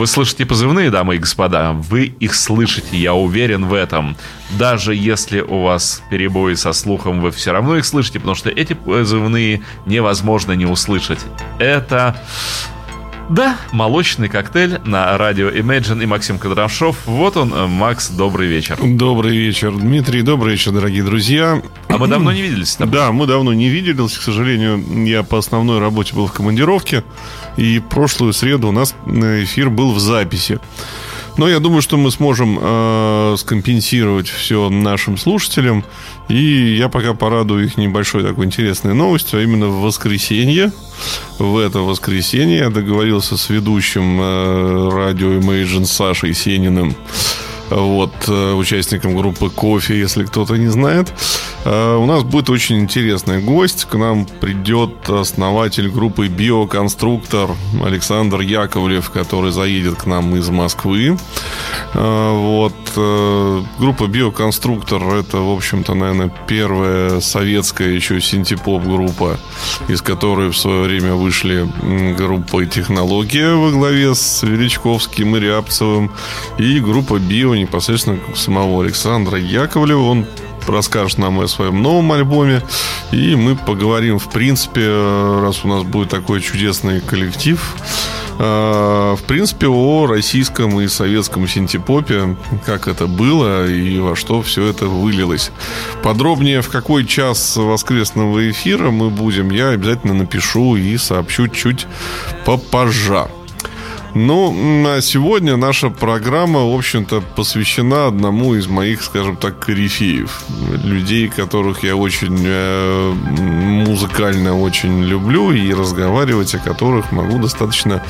Вы слышите позывные, дамы и господа? Вы их слышите, я уверен в этом. Даже если у вас перебои со слухом, вы все равно их слышите, потому что эти позывные невозможно не услышать. Это да, молочный коктейль на радио Imagine и Максим Кадрашов. Вот он, э, Макс, добрый вечер. Добрый вечер, Дмитрий, добрый вечер, дорогие друзья. А мы давно не виделись? Да, мы давно не виделись. К сожалению, я по основной работе был в командировке. И прошлую среду у нас э, эфир был в записи. Но я думаю, что мы сможем э, скомпенсировать все нашим слушателям. И я пока порадую их небольшой такой интересной новостью, а именно в воскресенье. В это воскресенье я договорился с ведущим э, радио Imagine Сашей Сениным вот, э, участником группы «Кофе», если кто-то не знает. Э, у нас будет очень интересный гость. К нам придет основатель группы «Биоконструктор» Александр Яковлев, который заедет к нам из Москвы. Э, вот. Группа «Биоконструктор» — это, в общем-то, наверное, первая советская еще синтепоп-группа, из которой в свое время вышли группы «Технология» во главе с Величковским и Рябцевым и группа «Био» непосредственно самого Александра Яковлева. Он расскажет нам о своем новом альбоме. И мы поговорим, в принципе, раз у нас будет такой чудесный коллектив, э, в принципе, о российском и советском синтепопе, как это было и во что все это вылилось. Подробнее, в какой час воскресного эфира мы будем, я обязательно напишу и сообщу чуть попозже. Ну, а сегодня наша программа, в общем-то, посвящена одному из моих, скажем так, корифеев. Людей, которых я очень э, музыкально очень люблю и разговаривать о которых могу достаточно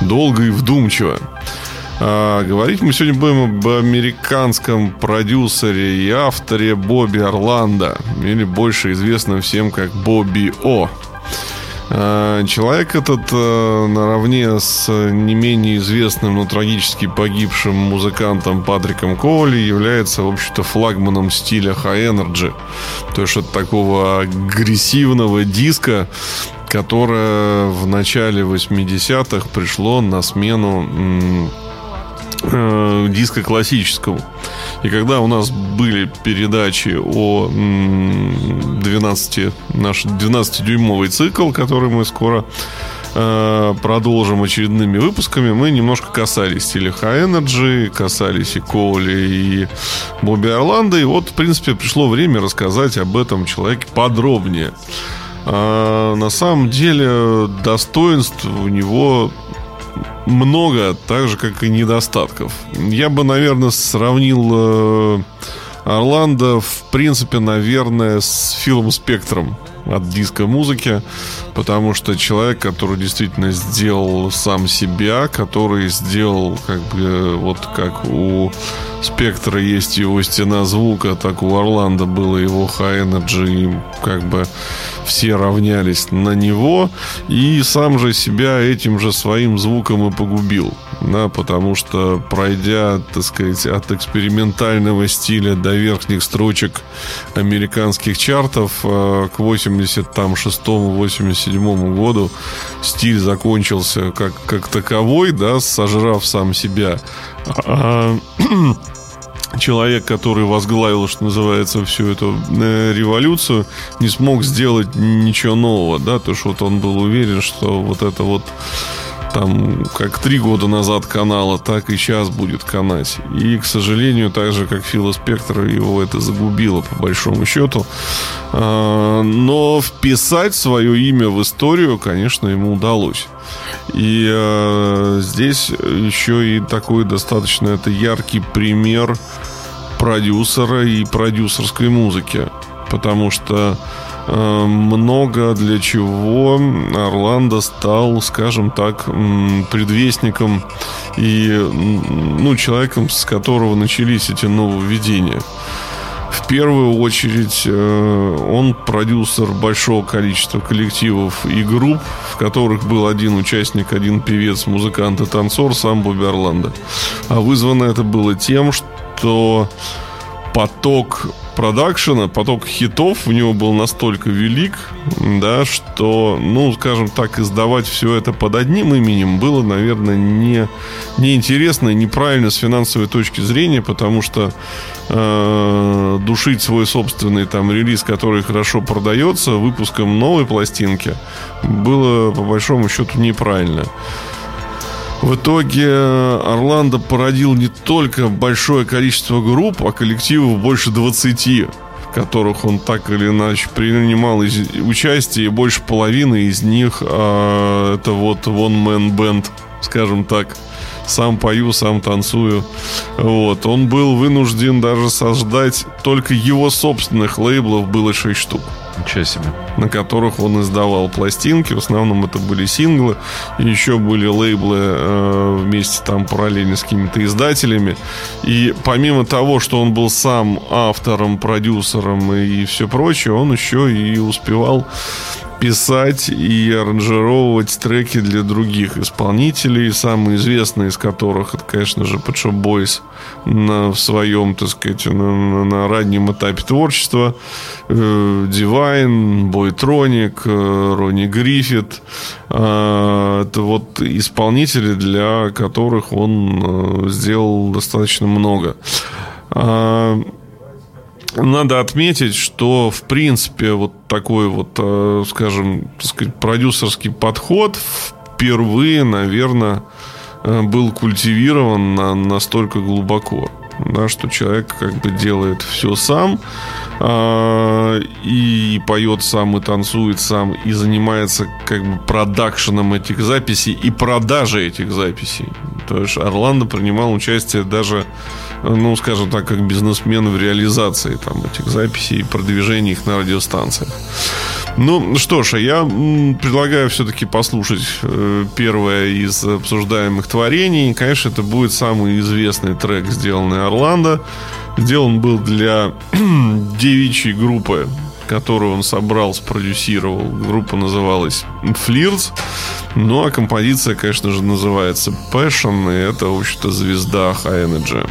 долго и вдумчиво. А, говорить мы сегодня будем об американском продюсере и авторе Бобби Орландо, или больше известном всем как Бобби О. Э, человек этот э, наравне с не менее известным, но трагически погибшим музыкантом Патриком Коули является, в общем-то, флагманом стиля High Energy. То есть от такого агрессивного диска, которое в начале 80-х пришло на смену э, диска классическому. И когда у нас были передачи о 12, наш 12-дюймовый цикл, который мы скоро э, продолжим очередными выпусками, мы немножко касались High Energy, касались и Коули, и Бобби Орландо. И вот, в принципе, пришло время рассказать об этом человеке подробнее. А, на самом деле достоинств у него много, так же, как и недостатков. Я бы, наверное, сравнил э, Орландо, в принципе, наверное, с Филом Спектром от диска музыки, потому что человек, который действительно сделал сам себя, который сделал, как бы, вот как у Спектра есть его стена звука, так у Орландо было его High Energy, и как бы все равнялись на него, и сам же себя этим же своим звуком и погубил, да, потому что пройдя, так сказать, от экспериментального стиля до верхних строчек американских чартов э, к 86-87 году стиль закончился как, как таковой, да, сожрав сам себя. А, человек, который возглавил, что называется, всю эту э, революцию, не смог сделать ничего нового, да, то что вот он был уверен, что вот это вот там как три года назад канала, так и сейчас будет канать. И, к сожалению, так же, как Фила Спектр, его это загубило, по большому счету. А, но вписать свое имя в историю, конечно, ему удалось. И э, здесь еще и такой достаточно это яркий пример продюсера и продюсерской музыки. Потому что много для чего Орландо стал, скажем так, предвестником и ну, человеком, с которого начались эти нововведения. В первую очередь э, он продюсер большого количества коллективов и групп, в которых был один участник, один певец, музыкант и танцор, сам Бобби Орландо. А вызвано это было тем, что поток продакшена, поток хитов у него был настолько велик, да, что, ну, скажем так, издавать все это под одним именем было, наверное, не, неинтересно и неправильно с финансовой точки зрения, потому что э, душить свой собственный там релиз, который хорошо продается, выпуском новой пластинки, было, по большому счету, неправильно. В итоге Орландо породил не только большое количество групп, а коллективов больше 20, в которых он так или иначе принимал участие, и больше половины из них а, это вот One Man Band, скажем так. Сам пою, сам танцую. Вот. Он был вынужден даже создать только его собственных лейблов было 6 штук. Ничего себе. На которых он издавал пластинки. В основном это были синглы. И еще были лейблы э, вместе там параллельно с какими-то издателями. И помимо того, что он был сам автором, продюсером и все прочее, он еще и успевал писать и аранжировать треки для других исполнителей, самые известные из которых, это, конечно же, Pet Shop на, в своем, так сказать, на, на раннем этапе творчества, э, Divine, Boytronic, э, Ронни Гриффит, э, это вот исполнители, для которых он э, сделал достаточно много. Э, надо отметить, что, в принципе, вот такой вот, э, скажем, так сказать, продюсерский подход впервые, наверное, э, был культивирован на, настолько глубоко, да, что человек как бы делает все сам э, и поет сам, и танцует сам, и занимается как бы продакшеном этих записей и продажей этих записей. То есть Орландо принимал участие даже ну, скажем так, как бизнесмен в реализации там, этих записей и продвижении их на радиостанциях. Ну, что ж, а я предлагаю все-таки послушать э, первое из обсуждаемых творений. Конечно, это будет самый известный трек, сделанный Орландо. Сделан был для девичьей группы, которую он собрал, спродюсировал. Группа называлась Флирс. Ну, а композиция, конечно же, называется Passion, и это, в общем-то, звезда High Energy.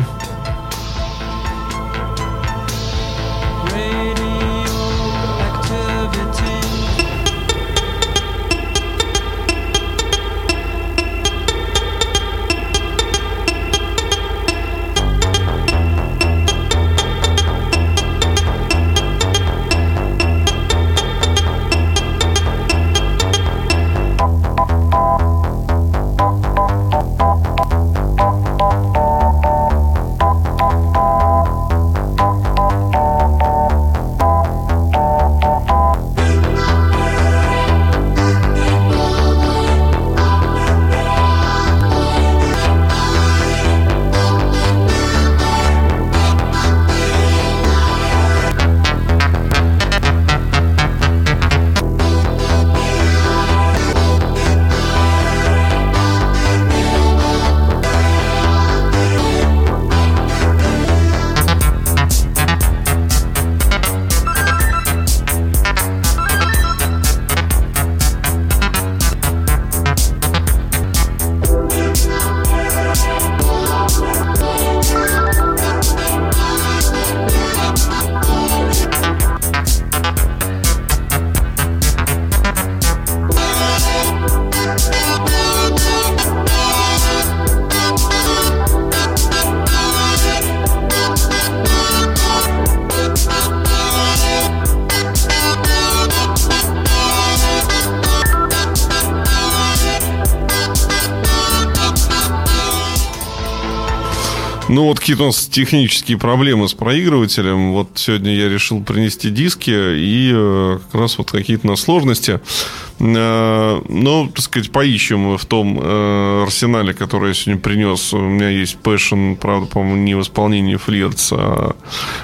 Ну, вот какие-то у нас технические проблемы с проигрывателем. Вот сегодня я решил принести диски, и э, как раз вот какие-то на сложности. Э, ну, так сказать, поищем в том э, арсенале, который я сегодня принес. У меня есть Passion, правда, по-моему, не в исполнении Флиртс, а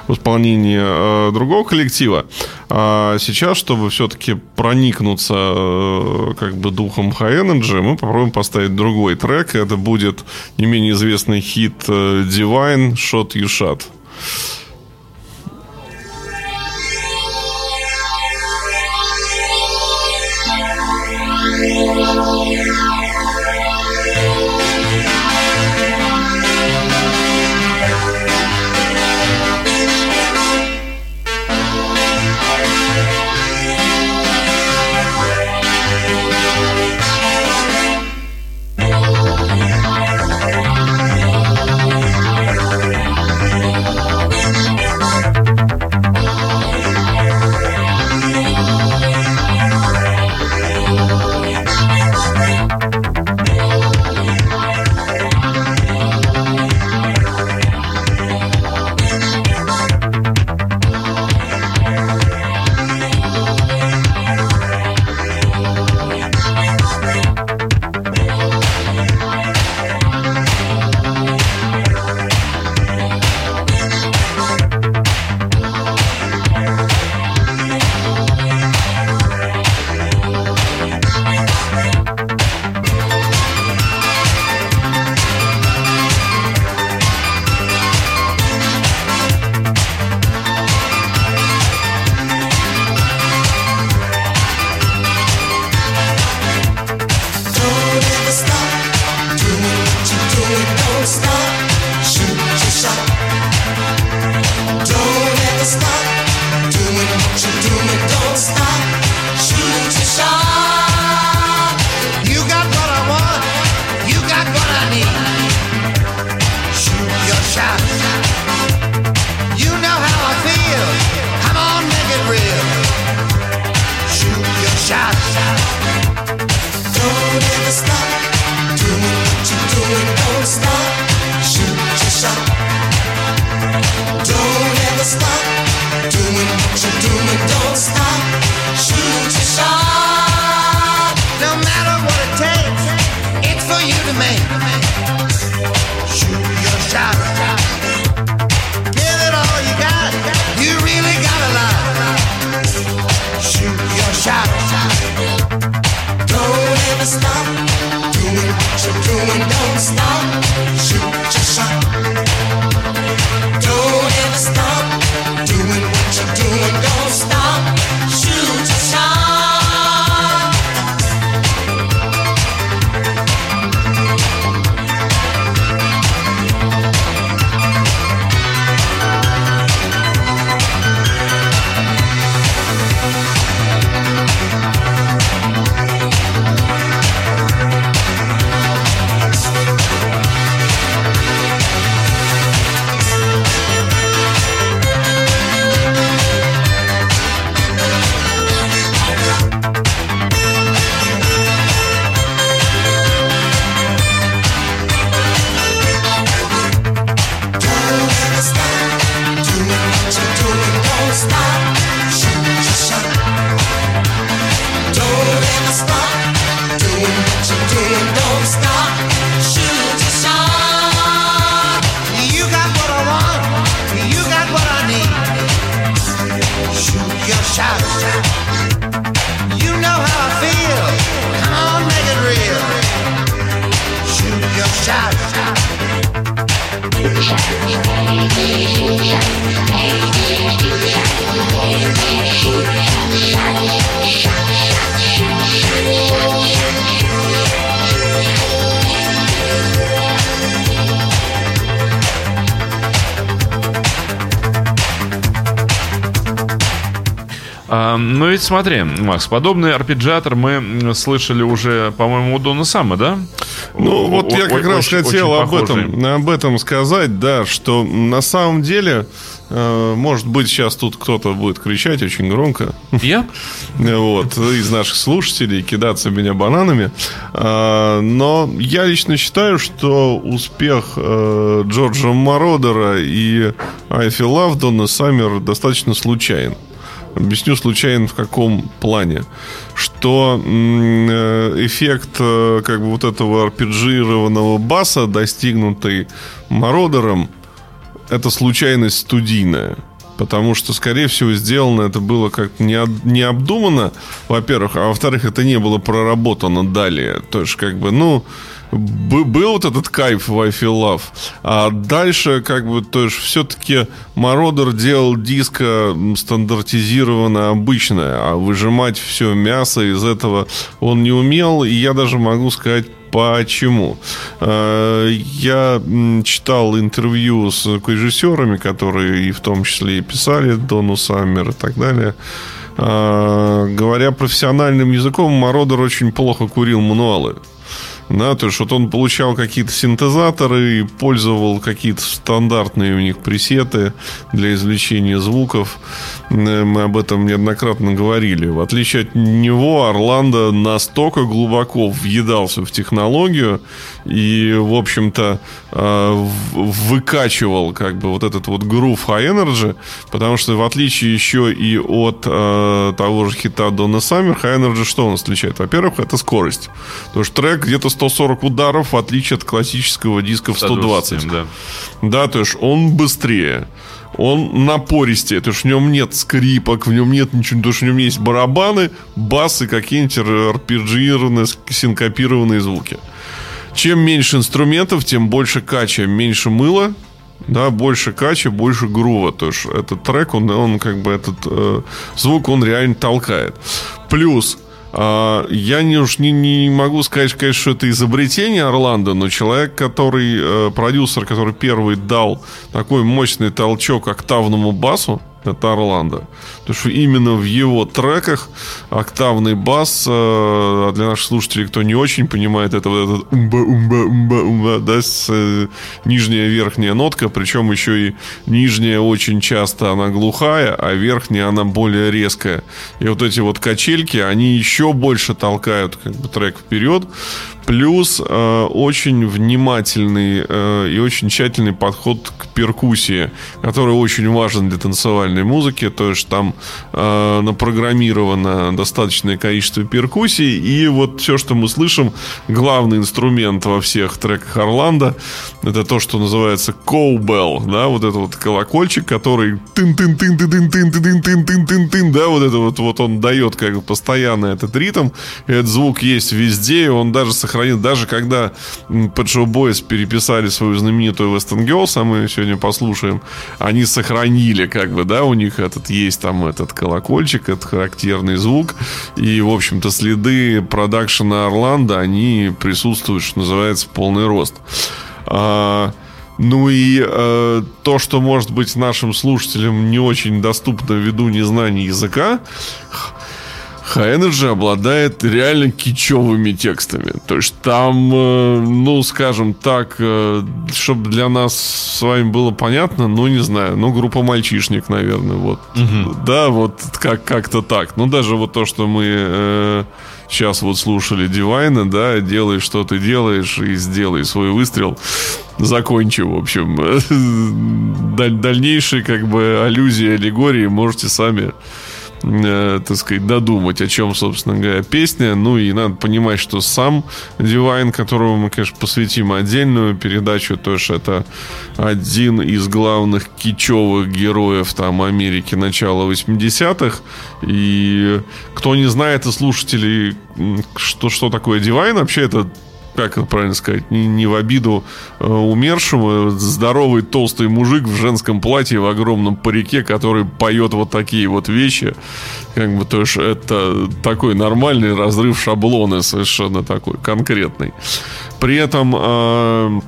в исполнении э, другого коллектива. А сейчас, чтобы все-таки проникнуться как бы духом High Energy, мы попробуем поставить другой трек. Это будет не менее известный хит Divine Shot You Shot. А, ну ведь смотри, Макс, подобный арпеджиатор мы слышали уже, по-моему, у Дона Сама, да? Ну, вот я как раз хотел об этом, об этом сказать, да, что на самом деле Э, может быть, сейчас тут кто-то будет кричать очень громко. Я? Вот, из наших слушателей, кидаться меня бананами. Э, но я лично считаю, что успех э, Джорджа Мародера и Айфи Лавдона Саммер достаточно случайен. Объясню случайно в каком плане. Что эффект как бы вот этого арпеджированного баса, достигнутый Мародером, это случайность студийная. Потому что, скорее всего, сделано это было как-то необдуманно, во-первых, а во-вторых, это не было проработано далее. То есть, как бы, ну, был вот этот кайф в I Feel Love. А дальше, как бы, то есть, все-таки Мародер делал диско стандартизированное, обычное, а выжимать все мясо из этого он не умел. И я даже могу сказать Почему? Э, я читал интервью с режиссерами, которые и в том числе и писали Дону Саммер и так далее. Э, говоря профессиональным языком, Мародер очень плохо курил мануалы. Да, то есть вот он получал какие-то синтезаторы и пользовал какие-то стандартные у них пресеты для извлечения звуков. Э, мы об этом неоднократно говорили. В отличие от него, Орландо настолько глубоко въедался в технологию и, в общем-то, э, выкачивал как бы вот этот вот грув High Energy, потому что в отличие еще и от э, того же хита Donna Summer, High Energy что он отличает? Во-первых, это скорость. Потому что трек где-то 140 ударов, в отличие от классического диска в 120. 120 да. да, то есть он быстрее он напористее, то есть в нем нет скрипок, в нем нет ничего, то есть в нем есть барабаны, басы, какие-нибудь арпеджированные, синкопированные звуки. Чем меньше инструментов, тем больше кача, меньше мыла, да, больше кача, больше грува. То есть этот трек, он, он как бы этот э, звук, он реально толкает. Плюс я не уж не, не могу сказать, конечно, что это изобретение Орландо, но человек, который, э, продюсер, который первый дал такой мощный толчок октавному басу, это Орландо. Потому что именно в его треках октавный бас, э, для наших слушателей, кто не очень понимает, это вот этот умба, умба, умба, умба, да, с, э, нижняя верхняя нотка, причем еще и нижняя очень часто она глухая, а верхняя она более резкая. И вот эти вот качельки, они еще больше толкают как бы трек вперед. Плюс э, очень внимательный э, и очень тщательный подход к перкуссии, который очень важен для танцевальной музыки. То есть там э, напрограммировано достаточное количество перкуссий. И вот все, что мы слышим, главный инструмент во всех треках Орландо, это то, что называется коубелл, да, вот это вот колокольчик, который тын тын тын тын тын тын тын тын тын тын тын да, вот это вот, вот он дает как бы постоянно этот ритм. Этот звук есть везде, он даже сохраняется сохранил, даже когда под Show Boys переписали свою знаменитую Western Girls, а мы сегодня послушаем, они сохранили, как бы, да, у них этот есть там этот колокольчик, этот характерный звук, и, в общем-то, следы продакшена Орландо, они присутствуют, что называется, в полный рост. А, ну и э, то, что может быть нашим слушателям не очень доступно ввиду незнания языка, High Energy обладает реально кичевыми текстами. То есть там, э, ну, скажем так, э, чтобы для нас с вами было понятно, ну, не знаю, ну, группа мальчишник, наверное, вот. Угу. Да, вот как- как-то так. Ну, даже вот то, что мы э, сейчас вот слушали Дивайна, да, делай, что ты делаешь, и сделай свой выстрел. Закончи, в общем. Даль- дальнейшие, как бы, аллюзии, аллегории можете сами э, так сказать, додумать, о чем, собственно говоря, песня. Ну и надо понимать, что сам Дивайн, которому мы, конечно, посвятим отдельную передачу, то есть это один из главных кичевых героев там Америки начала 80-х. И кто не знает из слушателей, что, что такое Дивайн, вообще это как это правильно сказать, не, не в обиду э, умершему, здоровый толстый мужик в женском платье в огромном парике, который поет вот такие вот вещи. Как бы, то есть это такой нормальный разрыв шаблона совершенно такой, конкретный. При этом э,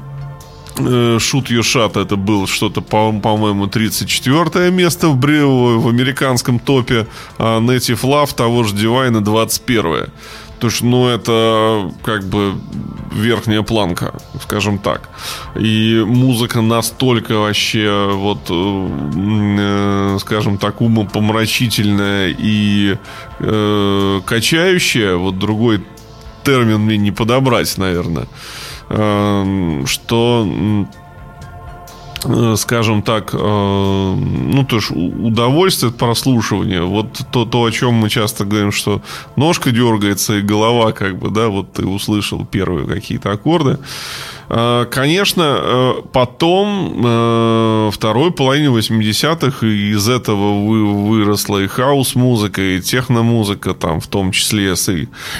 Shoot Your Shot это был что-то, по-моему, 34 место в, в американском топе, а Native Love того же Divine 21 то что, ну, это как бы верхняя планка, скажем так. И музыка настолько вообще, вот, э, скажем так, умопомрачительная и э, качающая, вот другой термин мне не подобрать, наверное, э, что Э, скажем так, э, ну, то есть удовольствие от прослушивания. Вот то, то, о чем мы часто говорим, что ножка дергается и голова, как бы, да, вот ты услышал первые какие-то аккорды. Э, конечно, э, потом, э, второй половине 80-х, из этого выросла и хаос-музыка, и техно-музыка, там, в том числе,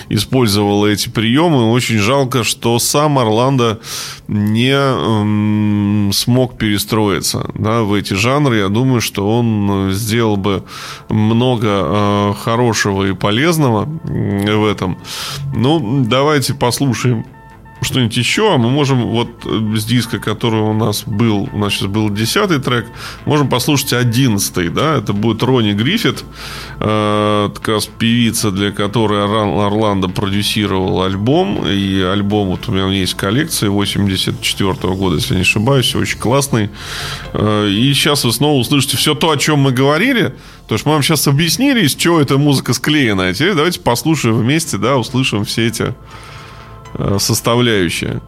использовала эти приемы. Очень жалко, что сам Орландо не эм, смог перестроиться да, в эти жанры. Я думаю, что он сделал бы много хорошего и полезного в этом. Ну, давайте послушаем что-нибудь еще, а мы можем вот э, с диска, который у нас был, у нас сейчас был десятый трек, можем послушать одиннадцатый, да, это будет Ронни Гриффит, э, как раз певица, для которой Орландо продюсировал альбом, и альбом вот у меня есть коллекция 84 -го года, если не ошибаюсь, очень классный, э, и сейчас вы снова услышите все то, о чем мы говорили, то есть мы вам сейчас объяснили, из чего эта музыка склеена, а теперь давайте послушаем вместе, да, услышим все эти составляющая.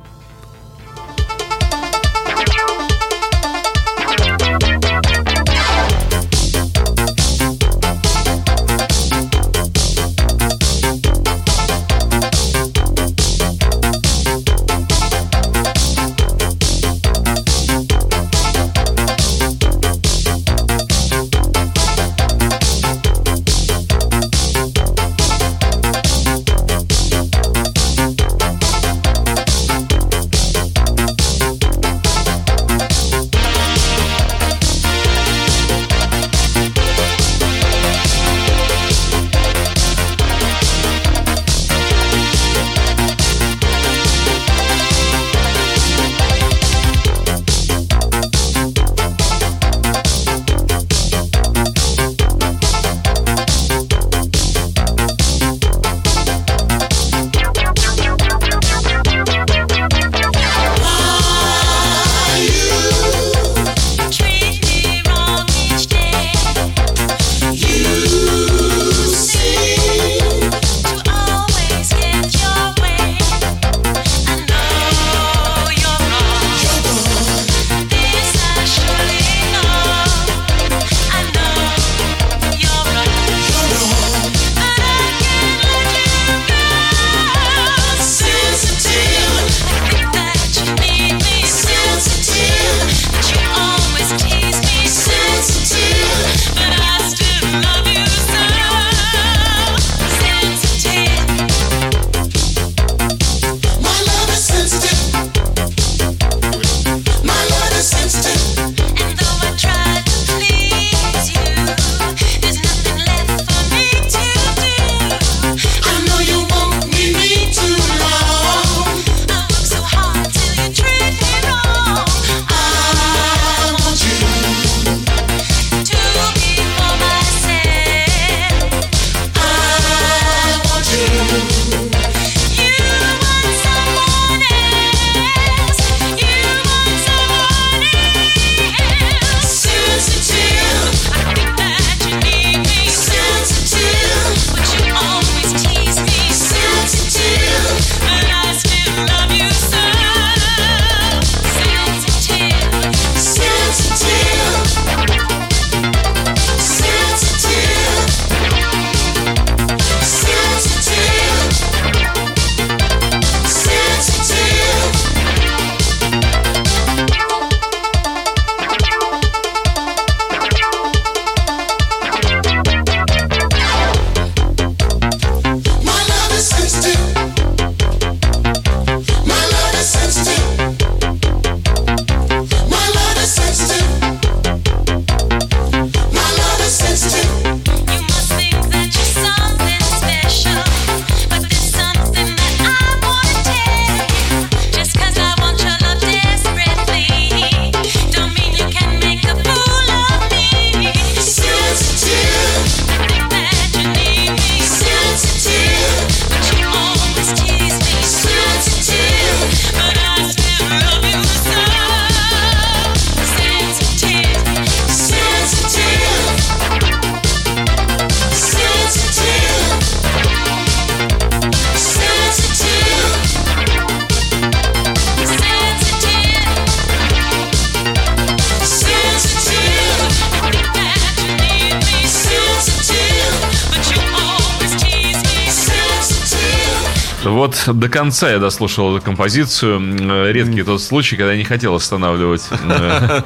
До конца я дослушал эту композицию. Редкий тот случай, когда я не хотел останавливать э,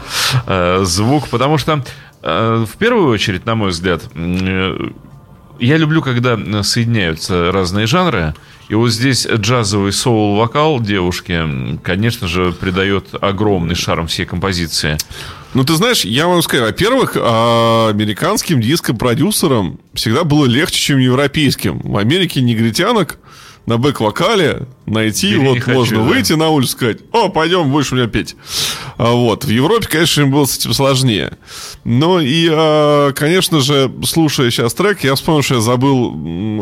э, звук, потому что э, в первую очередь, на мой взгляд, я люблю, когда соединяются разные жанры. И вот здесь джазовый соул-вокал девушки, конечно же, придает огромный шарм всей композиции. Ну, ты знаешь, я вам скажу, во-первых, а, американским диско-продюсерам всегда было легче, чем европейским. В Америке негритянок на бэк-вокале найти, Бери вот хочу, можно да. выйти на улицу и сказать, о, пойдем, будешь у меня петь. А вот. В Европе, конечно, им было с этим сложнее. Но и, а, конечно же, слушая сейчас трек, я вспомнил, что я забыл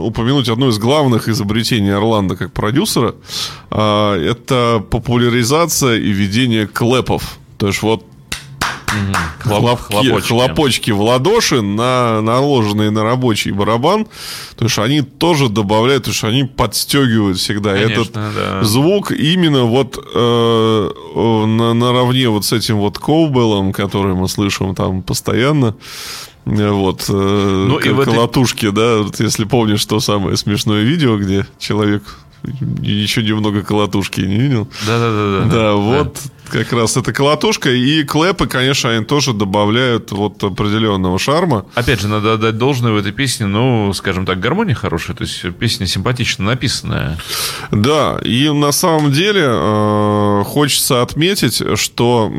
упомянуть одно из главных изобретений Орландо как продюсера. А, это популяризация и ведение клэпов. То есть вот Хлоп, хлопочки. хлопочки в ладоши, на, наложенные на рабочий барабан. То есть они тоже добавляют, то есть они подстегивают всегда Конечно, этот да. звук именно вот э, на, наравне вот с этим вот коубелом, который мы слышим там постоянно. Вот, э, ну, и колотушки, этой... да, вот если помнишь то самое смешное видео, где человек еще немного колотушки не видел. Да, да, да, да. Да, вот как раз эта колотушка. И клэпы, конечно, они тоже добавляют вот определенного шарма. Опять же, надо отдать должное в этой песне, ну, скажем так, гармония хорошая, то есть песня симпатично написанная. Да, и на самом деле э, хочется отметить, что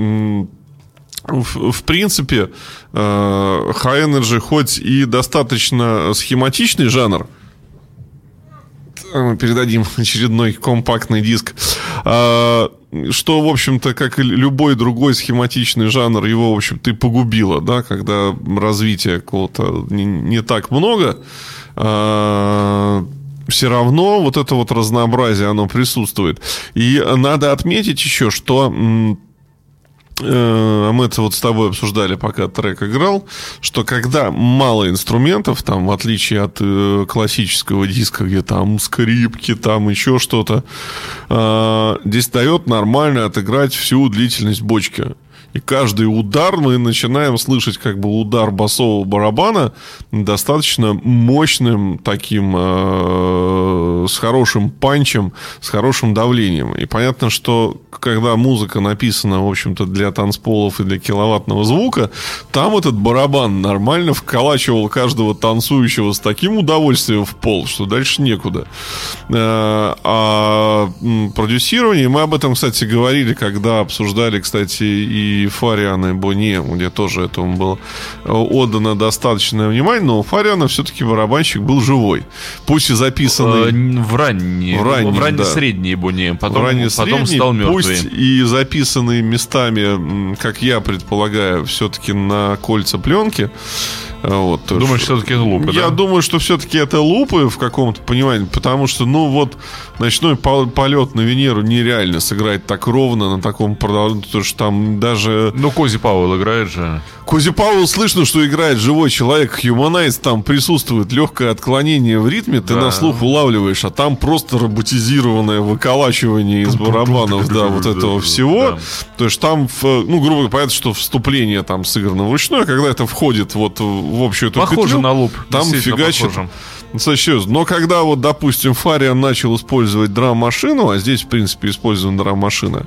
в, в принципе, э, High Energy хоть и достаточно схематичный жанр, передадим очередной компактный диск. А, что, в общем-то, как и любой другой схематичный жанр, его, в общем-то, и погубило, да, когда развития какого-то не, не так много, а, все равно вот это вот разнообразие, оно присутствует. И надо отметить еще, что а мы это вот с тобой обсуждали, пока трек играл, что когда мало инструментов, там, в отличие от э, классического диска, где там скрипки, там еще что-то, э, здесь дает нормально отыграть всю длительность бочки. И каждый удар мы начинаем слышать как бы удар басового барабана достаточно мощным таким, э, с хорошим панчем, с хорошим давлением. И понятно, что когда музыка написана, в общем-то, для танцполов и для киловаттного звука, там этот барабан нормально вколачивал каждого танцующего с таким удовольствием в пол, что дальше некуда. Э, а продюсирование, мы об этом, кстати, говорили, когда обсуждали, кстати, и и Фариана и Боне, где тоже этому было отдано достаточное внимание, но у Фариана все-таки барабанщик был живой. Пусть и записанный... Э, в ранние, в ранние, в ранние да. средние Боне, потом, в ранние потом средние, стал мертвым. Пусть и записанные местами, как я предполагаю, все-таки на кольца пленки, вот, Думаешь, все-таки это лупы, Я да? думаю, что все-таки это лупы в каком-то понимании, потому что, ну, вот, ночной полет на Венеру нереально сыграть так ровно на таком продолжении, потому что там даже... Ну, Кози Пауэлл играет же. Кози Пауэлл слышно, что играет живой человек, Хьюманайз, там присутствует легкое отклонение в ритме, ты да. на слух улавливаешь, а там просто роботизированное выколачивание из барабанов, да, вот этого всего. То есть там, ну, грубо говоря, понятно, что вступление там сыграно вручную, а когда это входит вот в общую эту Похоже петлю, на луп. Там фигачит. Серьезно. Но когда вот, допустим, Фариан начал использовать драм-машину, а здесь, в принципе, использована драм-машина,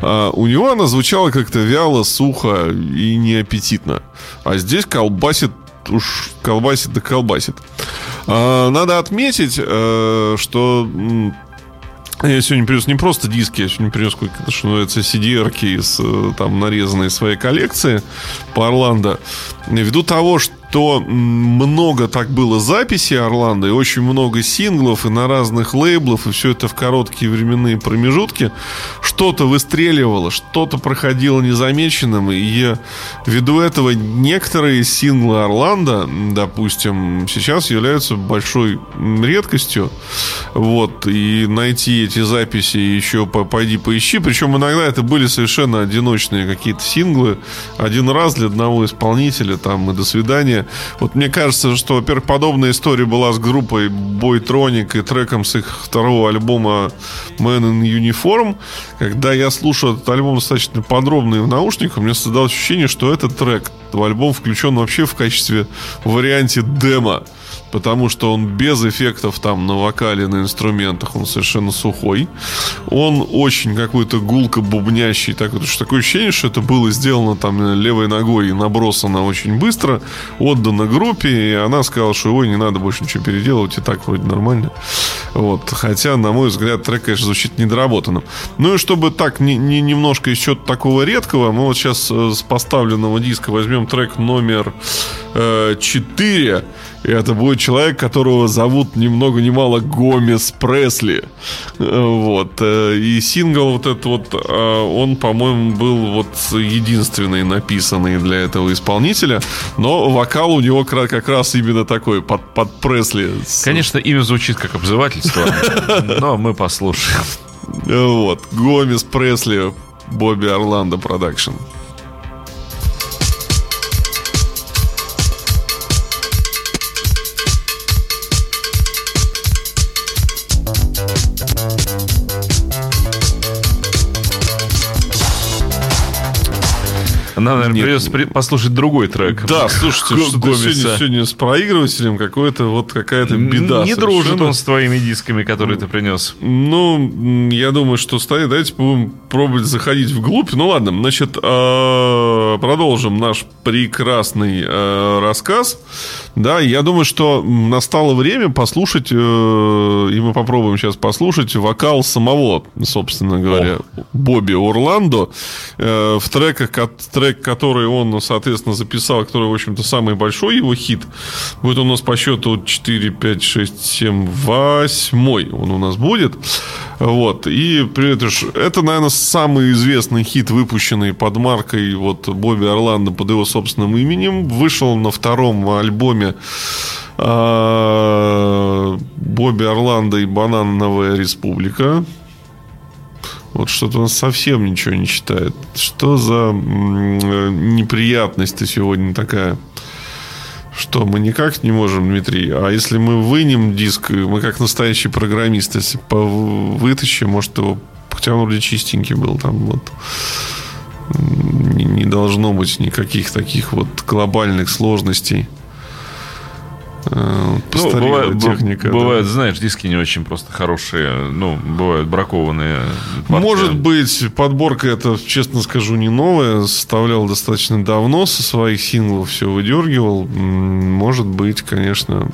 а, у него она звучала как-то вяло, сухо и неаппетитно. А здесь колбасит уж колбасит да колбасит. А, надо отметить, э, что я сегодня принес не просто диски, я сегодня принес, что называется, cd из э, там нарезанной своей коллекции по Орландо. Ввиду того, что то много так было записей Орландо, и очень много синглов, и на разных лейблах, и все это в короткие временные промежутки. Что-то выстреливало, что-то проходило незамеченным, и ввиду этого некоторые синглы Орландо, допустим, сейчас являются большой редкостью. Вот, и найти эти записи еще пойди поищи. Причем иногда это были совершенно одиночные какие-то синглы. Один раз для одного исполнителя, там, и до свидания. Вот мне кажется, что, во-первых, подобная история была с группой Boytronic и треком с их второго альбома Man in Uniform. Когда я слушал этот альбом достаточно подробно и в наушниках, у меня создалось ощущение, что этот трек в альбом включен вообще в качестве варианте демо. Потому что он без эффектов там на вокале, на инструментах, он совершенно сухой. Он очень какой-то гулко бубнящий, так вот, такое ощущение, что это было сделано там левой ногой и набросано очень быстро, отдано группе, и она сказала, что ой, не надо больше ничего переделывать, и так вроде нормально. Вот. Хотя, на мой взгляд, трек, конечно, звучит недоработанным. Ну и чтобы так не, не немножко еще такого редкого, мы вот сейчас э, с поставленного диска возьмем трек номер э, 4. И это будет человек, которого зовут ни много ни мало Гомес Пресли. Э, вот. Э, и сингл вот этот вот, он, по-моему, был вот единственный написанный для этого исполнителя. Но вокал у него как раз именно такой, под, под Пресли. Конечно, имя звучит как обзывательство, но мы послушаем. Вот. Гомес Пресли, Бобби Орландо Production. Нам, наверное, Нет. придется при... послушать другой трек. Да, слушайте, что сегодня, сегодня с проигрывателем какой-то вот какая-то беда. Не совершенно. дружит он с твоими дисками, которые ты принес. Ну, я думаю, что стоит. Давайте будем пробовать заходить вглубь. Ну ладно, значит, а, продолжим наш прекрасный а, рассказ. Да, я думаю, что настало время послушать, э, и мы попробуем сейчас послушать вокал самого, собственно говоря, О. Бобби Орландо э, в треках, трек, который он, соответственно, записал, который, в общем-то, самый большой его хит. Будет у нас по счету 4, 5, 6, 7, 8 он у нас будет. Вот. И это, это, наверное, самый известный хит, выпущенный под маркой вот Бобби Орландо под его собственным именем. Вышел на втором альбоме а, Бобби Орландо и Банановая республика. Вот что-то он совсем ничего не читает. Что за неприятность ты сегодня такая? Что, мы никак не можем, Дмитрий? А если мы вынем диск, мы как настоящий программист, если вытащим, может, его... Хотя он вроде чистенький был там, вот. Не должно быть никаких таких вот глобальных сложностей. Э, ну, бывает, техника. Бывают, да. знаешь, диски не очень просто хорошие. Ну, бывают бракованные. Партии. Может быть, подборка это, честно скажу, не новая. Составлял достаточно давно со своих синглов все выдергивал. Может быть, конечно.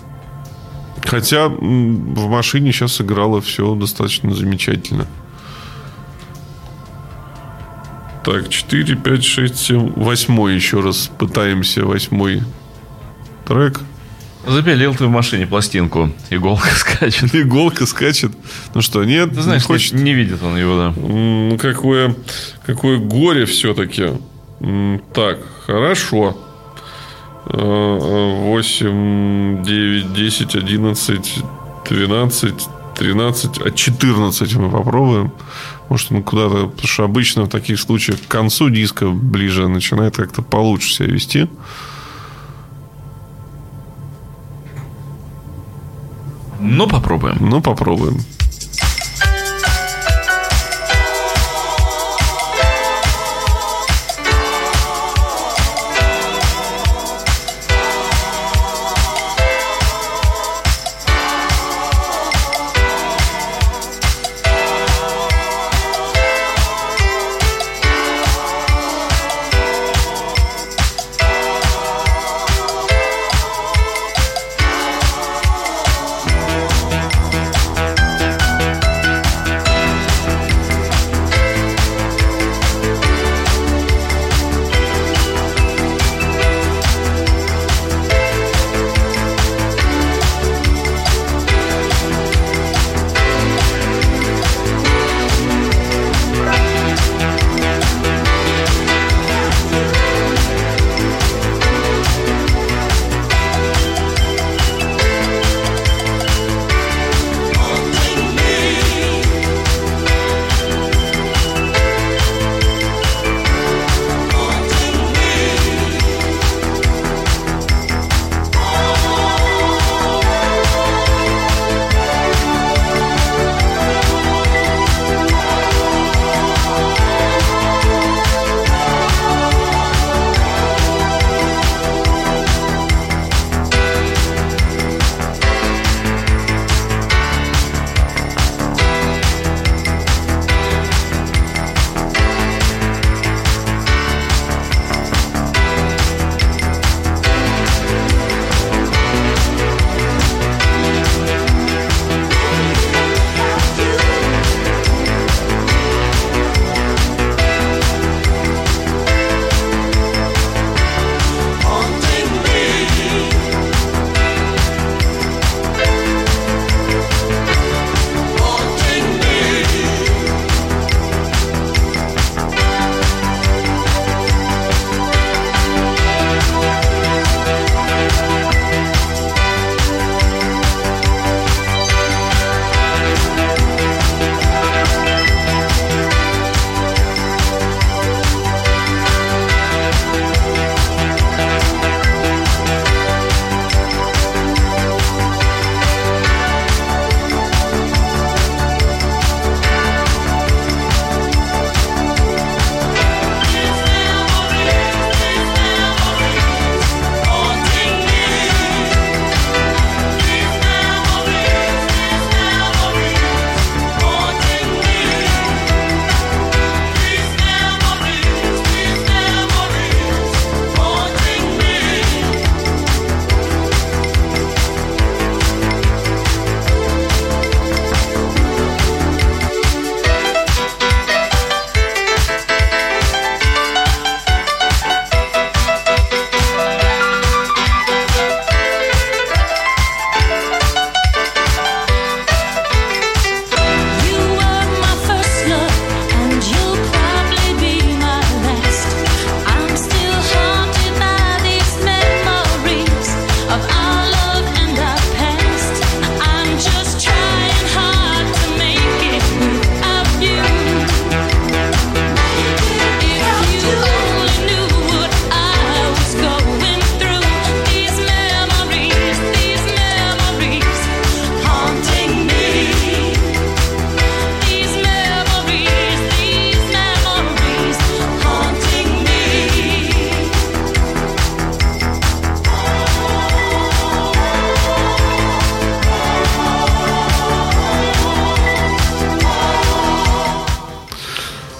Хотя в машине сейчас играло все достаточно замечательно. Так, 4, 5, 6, 7, 8 еще раз пытаемся, восьмой трек. Запилил ты в машине пластинку. Иголка скачет. Иголка скачет. Ну что, нет? Ты знаешь, не, хочет... не видит он его, да. Ну, какое, какое горе все-таки. Так, хорошо. 8, 9, 10, 11, 12, 13, а 14 мы попробуем. Может, он куда-то... Потому что обычно в таких случаях к концу диска ближе начинает как-то получше себя вести. Ну, попробуем. Ну, попробуем.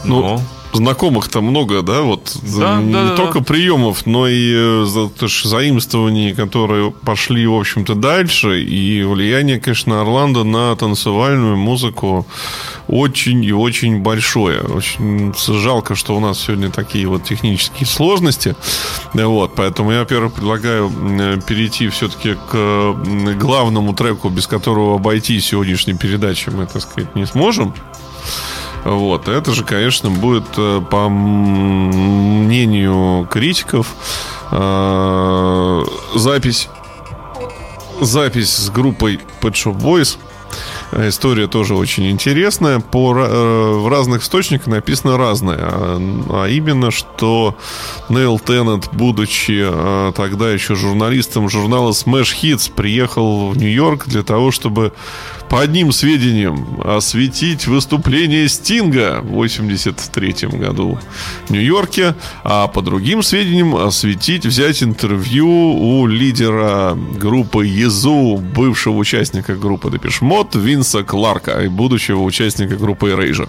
Ну, ну знакомых-то много, да, вот да, не да, только да. приемов, но и э, заимствований, которые пошли, в общем-то, дальше, и влияние, конечно, Орландо на танцевальную музыку очень и очень большое. Очень жалко, что у нас сегодня такие вот технические сложности, вот, поэтому я, во-первых, предлагаю перейти все-таки к главному треку, без которого обойти сегодняшней передачи мы, так сказать, не сможем. Вот. Это же, конечно, будет, э, по мнению критиков, э, запись запись с группой Pet Shop Boys – История тоже очень интересная. По, э, в разных источниках написано разное. А, а именно, что Нейл Теннет, будучи э, тогда еще журналистом журнала Smash Hits, приехал в Нью-Йорк для того, чтобы по одним сведениям осветить выступление Стинга в 83 году в Нью-Йорке, а по другим сведениям осветить, взять интервью у лидера группы Езу, бывшего участника группы Депешмот, Винса Кларка будущего участника группы Erasure.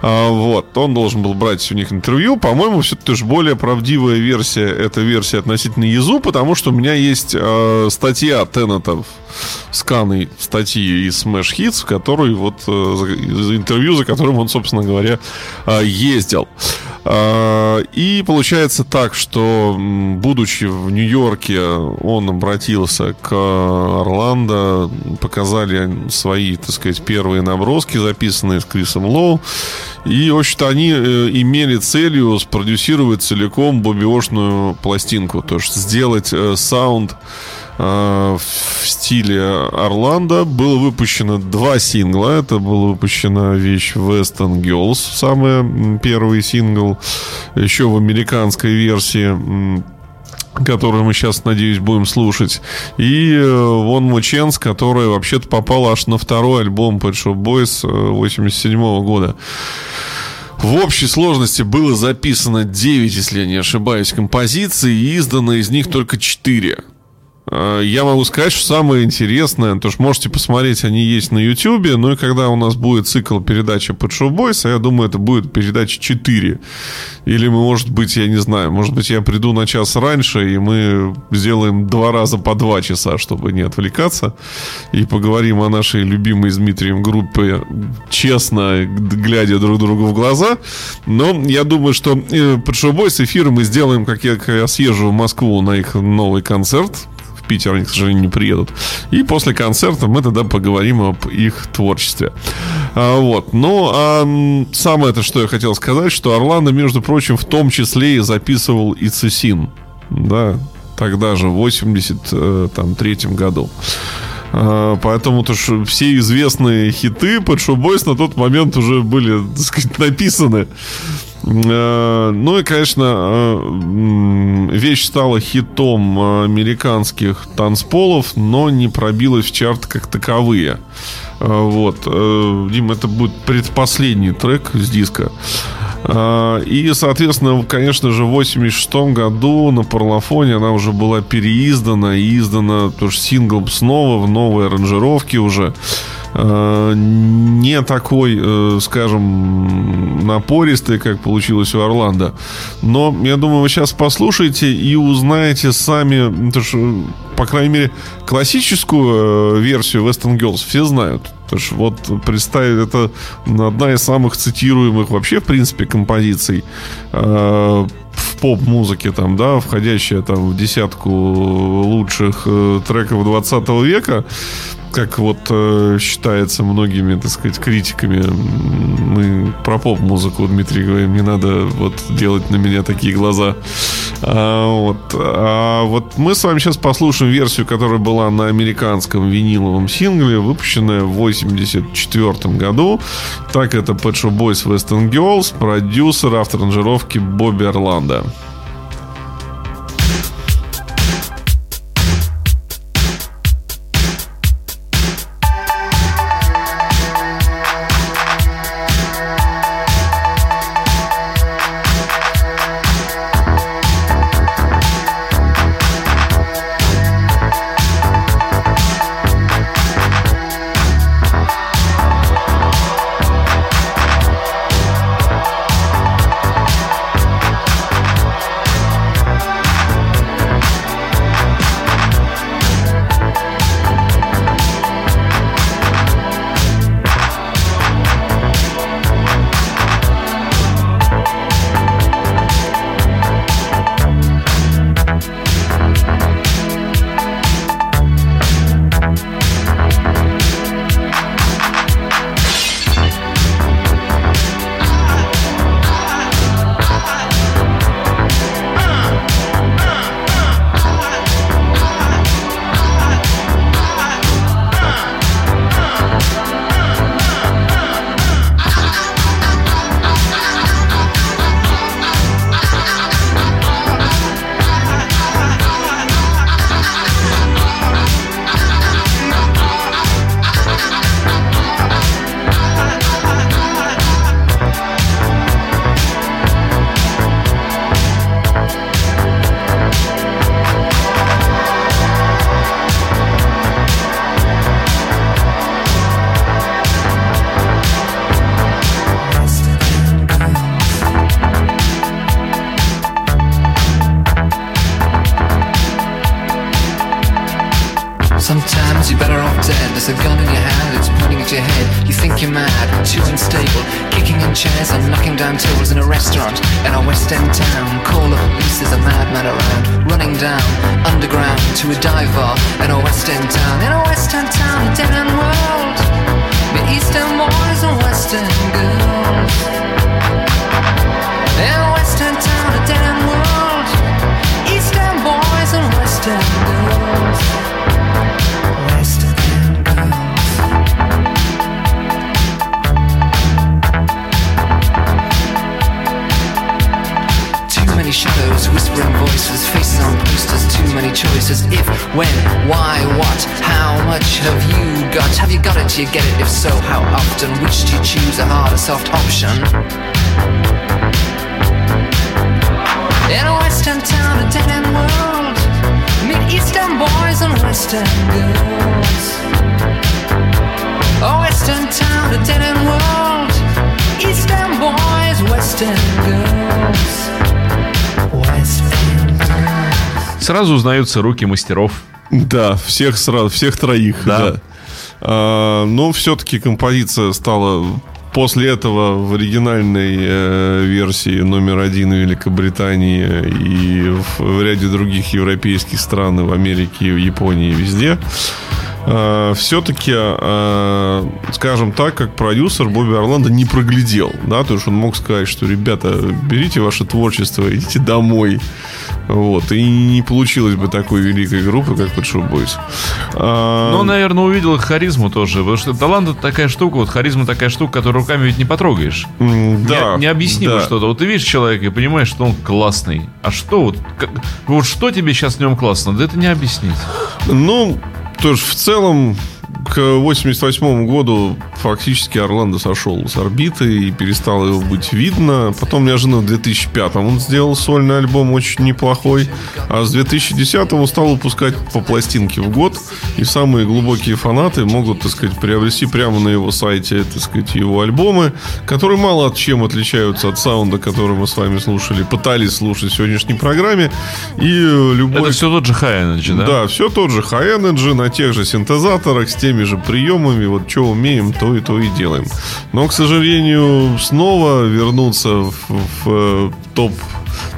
А, вот, он должен был брать у них интервью. По-моему, все-таки же более правдивая версия, это версия относительно Езу, потому что у меня есть э, статья Теннетов сканы статьи из Smash Hits, в которой вот э, интервью, за которым он, собственно говоря, э, ездил. И получается так, что, будучи в Нью-Йорке, он обратился к Орландо, показали свои, так сказать, первые наброски, записанные с Крисом Лоу. И, в общем-то, они э, имели целью спродюсировать целиком бобиошную пластинку, то есть сделать э, саунд в стиле Орландо. Было выпущено два сингла. Это была выпущена вещь Western Girls, самый первый сингл. Еще в американской версии которую мы сейчас, надеюсь, будем слушать. И Вон Мученс, которая вообще-то попала аж на второй альбом Pet Shop Boys 87 -го года. В общей сложности было записано 9, если я не ошибаюсь, композиций, и издано из них только 4. Э, я могу сказать, что самое интересное, то что можете посмотреть, они есть на YouTube, ну и когда у нас будет цикл передачи под Show Boys, я думаю, это будет передача 4. Или мы, может быть, я не знаю, может быть, я приду на час раньше, и мы сделаем два раза по два часа, чтобы не отвлекаться, и поговорим о нашей любимой с Дмитрием группе честно, глядя друг другу в глаза. Но я думаю, что э, под Boys эфир мы сделаем, как я, как я съезжу в Москву на их новый концерт, Питер они, к сожалению, не приедут. И после концерта мы тогда поговорим об их творчестве. А, вот. Ну, а самое это, что я хотел сказать, что Орландо, между прочим, в том числе и записывал и Цесин. Да, тогда же, в 83 э, году. А, поэтому то, что все известные хиты Shop Boys на тот момент уже были, так сказать, написаны. Э, ну и, конечно, э, вещь стала хитом американских танцполов, но не пробилась в чарт как таковые. Э, вот. Дим, это будет предпоследний трек с диска. И, соответственно, конечно же, в 86 году на Парлофоне она уже была переиздана и издана тоже сингл снова в новой аранжировке уже. Э, не такой, э, скажем, напористый, как получилось у Орландо. Но я думаю, вы сейчас послушаете и узнаете сами, то что, по крайней мере, классическую э, версию Western Girls все знают. Потому что вот представить, это одна из самых цитируемых вообще, в принципе, композиций в поп-музыке, там, да, входящая там в десятку лучших треков 20 века как вот э, считается многими, так сказать, критиками, мы про поп-музыку, Дмитрий, говорим, не надо вот делать на меня такие глаза. А, вот, а вот мы с вами сейчас послушаем версию, которая была на американском виниловом сингле, выпущенная в 84 году. Так, это Pet Shop Boys Western Girls, продюсер, автор аранжировки Бобби Орландо. Western girls. A western town, a dead end world, eastern boys, western girls. West End girls. Сразу узнаются руки мастеров. Да, всех сразу, всех троих, Да. да. А, но все-таки композиция стала после этого в оригинальной э, версии номер один в Великобритании и в, в ряде других европейских стран, и в Америке, в Японии, и везде. Все-таки, скажем так, как продюсер Бобби Орландо не проглядел, да, то есть он мог сказать, что, ребята, берите ваше творчество, идите домой, вот, и не получилось бы такой великой группы, как Pet Shop Boys. А, Но, наверное, увидел харизму тоже. Потому что талант это такая штука, вот харизма такая штука, которую руками ведь не потрогаешь. да, Не- необъяснимо да. что-то. Вот ты видишь человека и понимаешь, что он классный. А что вот, как- вот что тебе сейчас в нем классно? Да это не объяснить. Ну, тоже в целом к 88 году фактически Орландо сошел с орбиты и перестало его быть видно. Потом неожиданно в 2005 он сделал сольный альбом очень неплохой. А с 2010 он стал выпускать по пластинке в год. И самые глубокие фанаты могут, так сказать, приобрести прямо на его сайте, так сказать, его альбомы, которые мало от чем отличаются от саунда, который мы с вами слушали, пытались слушать в сегодняшней программе. И любой... Это все тот же High Energy, да? Да, все тот же High Energy, на тех же синтезаторах, с теми же приемами. Вот что умеем, то и то и делаем. Но, к сожалению, снова вернуться в, в, э, топ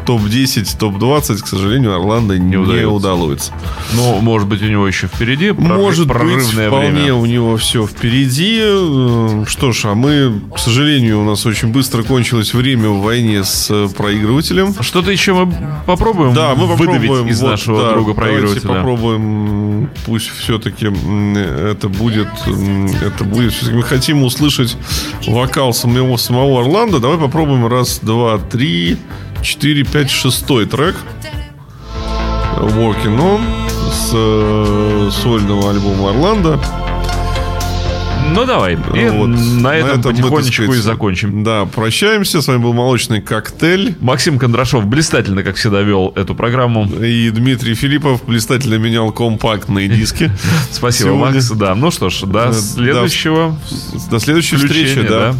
топ-10, топ-20, к сожалению, Орландо не, удается. удалось. Ну, может быть, у него еще впереди Может быть, вполне время. у него все впереди. Э, Что ж, а мы, к сожалению, у нас очень быстро кончилось время в войне с э, проигрывателем. Что-то еще мы попробуем Да, мы попробуем из вот, нашего да, друга давайте проигрывателя. попробуем, м, пусть все-таки это будет, это будет. Мы хотим услышать вокал самого самого Орландо. Давай попробуем раз, два, три, четыре, пять, шестой трек. Walking On с э, сольного альбома Орландо. Ну, давай. И Вот. на этом мы, так потихонечку сказать, и закончим. Да, прощаемся. С вами был молочный коктейль. Максим Кондрашов блистательно, как всегда, вел эту программу. И Дмитрий Филиппов блистательно менял компактные диски. Спасибо, Макс. Да, ну что ж, до Да, следующего До следующей встречи, да.